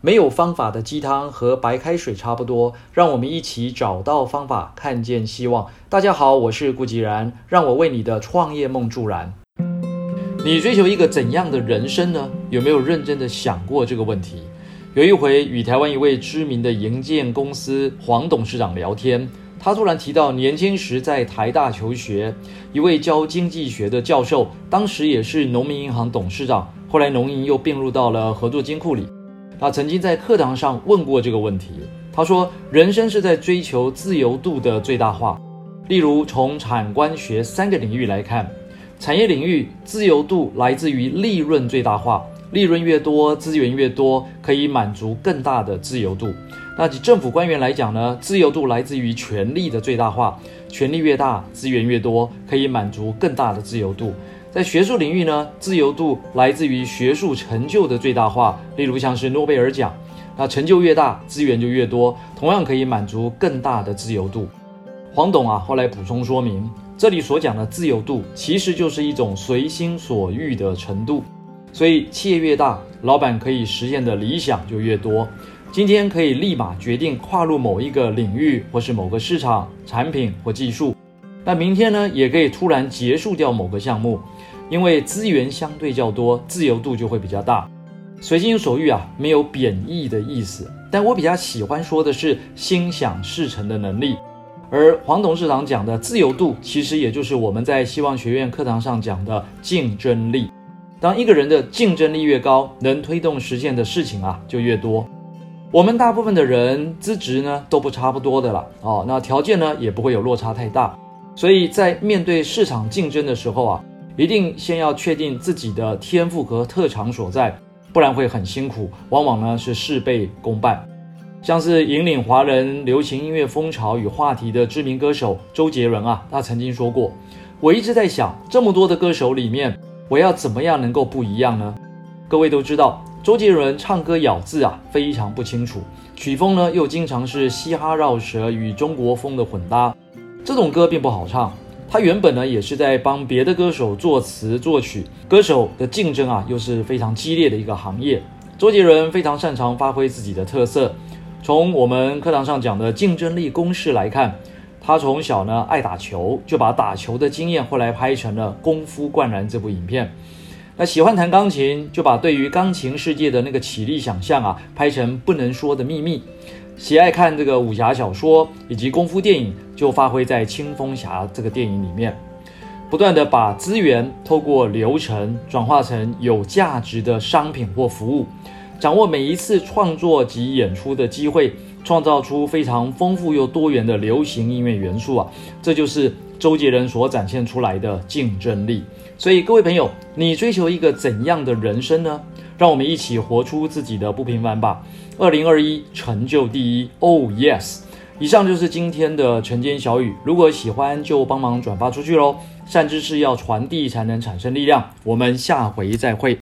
没有方法的鸡汤和白开水差不多，让我们一起找到方法，看见希望。大家好，我是顾吉然，让我为你的创业梦助燃。你追求一个怎样的人生呢？有没有认真的想过这个问题？有一回与台湾一位知名的营建公司黄董事长聊天，他突然提到年轻时在台大求学，一位教经济学的教授，当时也是农民银行董事长，后来农银又并入到了合作金库里。他曾经在课堂上问过这个问题。他说：“人生是在追求自由度的最大化。例如，从产官学三个领域来看，产业领域自由度来自于利润最大化，利润越多，资源越多，可以满足更大的自由度。那以政府官员来讲呢，自由度来自于权力的最大化，权力越大，资源越多，可以满足更大的自由度。”在学术领域呢，自由度来自于学术成就的最大化，例如像是诺贝尔奖，那成就越大，资源就越多，同样可以满足更大的自由度。黄董啊，后来补充说明，这里所讲的自由度，其实就是一种随心所欲的程度。所以企业越大，老板可以实现的理想就越多。今天可以立马决定跨入某一个领域，或是某个市场、产品或技术。那明天呢，也可以突然结束掉某个项目，因为资源相对较多，自由度就会比较大。随心所欲啊，没有贬义的意思，但我比较喜欢说的是心想事成的能力。而黄董事长讲的自由度，其实也就是我们在希望学院课堂上讲的竞争力。当一个人的竞争力越高，能推动实现的事情啊就越多。我们大部分的人资质呢都不差不多的了哦，那条件呢也不会有落差太大。所以在面对市场竞争的时候啊，一定先要确定自己的天赋和特长所在，不然会很辛苦，往往呢是事倍功半。像是引领华人流行音乐风潮与话题的知名歌手周杰伦啊，他曾经说过：“我一直在想，这么多的歌手里面，我要怎么样能够不一样呢？”各位都知道，周杰伦唱歌咬字啊非常不清楚，曲风呢又经常是嘻哈绕舌与中国风的混搭。这种歌并不好唱，他原本呢也是在帮别的歌手作词作曲，歌手的竞争啊又是非常激烈的一个行业。周杰伦非常擅长发挥自己的特色，从我们课堂上讲的竞争力公式来看，他从小呢爱打球，就把打球的经验后来拍成了《功夫灌篮》这部影片。那喜欢弹钢琴，就把对于钢琴世界的那个绮丽想象啊拍成《不能说的秘密》。喜爱看这个武侠小说以及功夫电影，就发挥在《青蜂侠》这个电影里面，不断的把资源透过流程转化成有价值的商品或服务，掌握每一次创作及演出的机会，创造出非常丰富又多元的流行音乐元素啊，这就是周杰伦所展现出来的竞争力。所以各位朋友，你追求一个怎样的人生呢？让我们一起活出自己的不平凡吧。二零二一成就第一，Oh yes！以上就是今天的晨间小语，如果喜欢就帮忙转发出去喽。善知识要传递才能产生力量。我们下回再会。